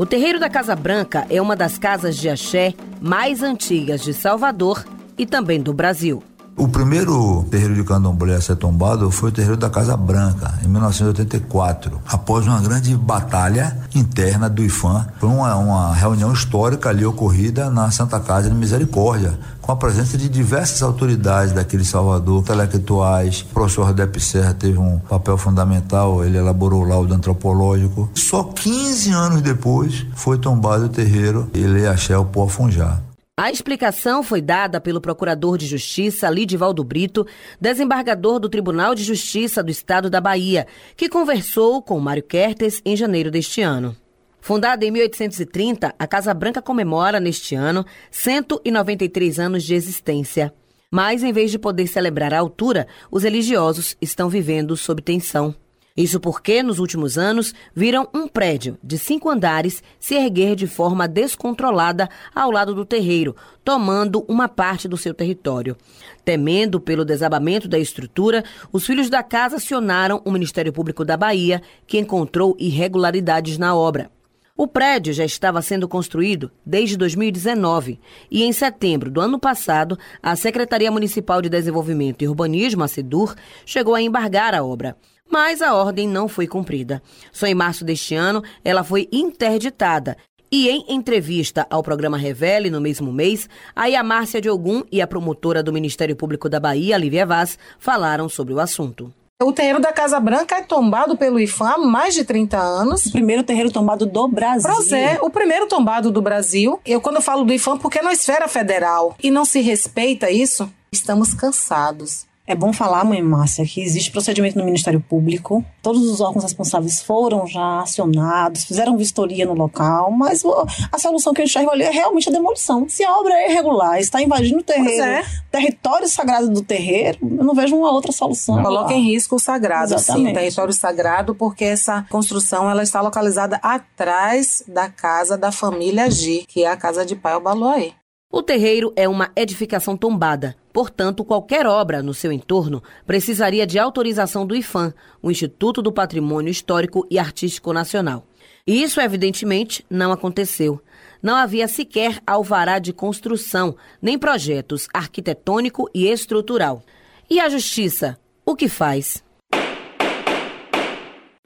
O terreiro da Casa Branca é uma das casas de axé mais antigas de Salvador e também do Brasil. O primeiro terreiro de candomblé a ser tombado foi o terreiro da Casa Branca, em 1984, após uma grande batalha interna do IFAM. Foi uma, uma reunião histórica ali ocorrida na Santa Casa de Misericórdia, com a presença de diversas autoridades daquele Salvador, intelectuais. O professor Dep Serra teve um papel fundamental, ele elaborou o laudo antropológico. Só 15 anos depois foi tombado o terreiro Ele Axé Funjá. A explicação foi dada pelo Procurador de Justiça Lidivaldo Brito, desembargador do Tribunal de Justiça do Estado da Bahia, que conversou com Mário Kertes em janeiro deste ano. Fundada em 1830, a Casa Branca comemora neste ano 193 anos de existência. Mas, em vez de poder celebrar a altura, os religiosos estão vivendo sob tensão. Isso porque, nos últimos anos, viram um prédio de cinco andares se erguer de forma descontrolada ao lado do terreiro, tomando uma parte do seu território. Temendo pelo desabamento da estrutura, os filhos da casa acionaram o Ministério Público da Bahia, que encontrou irregularidades na obra. O prédio já estava sendo construído desde 2019 e, em setembro do ano passado, a Secretaria Municipal de Desenvolvimento e Urbanismo, a SEDUR, chegou a embargar a obra mas a ordem não foi cumprida. Só em março deste ano ela foi interditada. E em entrevista ao programa Revele, no mesmo mês, a Márcia Diogum e a promotora do Ministério Público da Bahia, Lívia Vaz, falaram sobre o assunto. O terreiro da Casa Branca é tombado pelo IFAM há mais de 30 anos. O primeiro terreiro tombado do Brasil. Pois é, o primeiro tombado do Brasil. Eu, quando eu falo do IFAM, porque é na esfera federal. E não se respeita isso, estamos cansados. É bom falar, mãe Márcia, que existe procedimento no Ministério Público. Todos os órgãos responsáveis foram já acionados, fizeram vistoria no local, mas a solução que eu enxergo ali é realmente a demolição. Se a obra é irregular, está invadindo o terreiro, é. território sagrado do terreiro, eu não vejo uma outra solução. Coloca em risco o sagrado, Exatamente. sim, território sagrado, porque essa construção ela está localizada atrás da casa da família G, que é a casa de pai Baluaê. O terreiro é uma edificação tombada, portanto, qualquer obra no seu entorno precisaria de autorização do IFAM, o Instituto do Patrimônio Histórico e Artístico Nacional. E isso, evidentemente, não aconteceu. Não havia sequer alvará de construção, nem projetos arquitetônico e estrutural. E a Justiça, o que faz?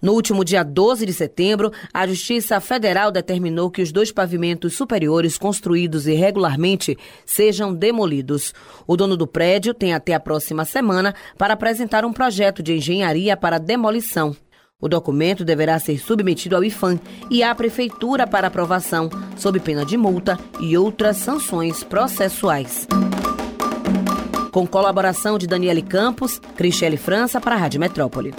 No último dia 12 de setembro, a Justiça Federal determinou que os dois pavimentos superiores construídos irregularmente sejam demolidos. O dono do prédio tem até a próxima semana para apresentar um projeto de engenharia para demolição. O documento deverá ser submetido ao IFAM e à Prefeitura para aprovação, sob pena de multa e outras sanções processuais. Com colaboração de Daniele Campos, Cristiane França para a Rádio Metrópole.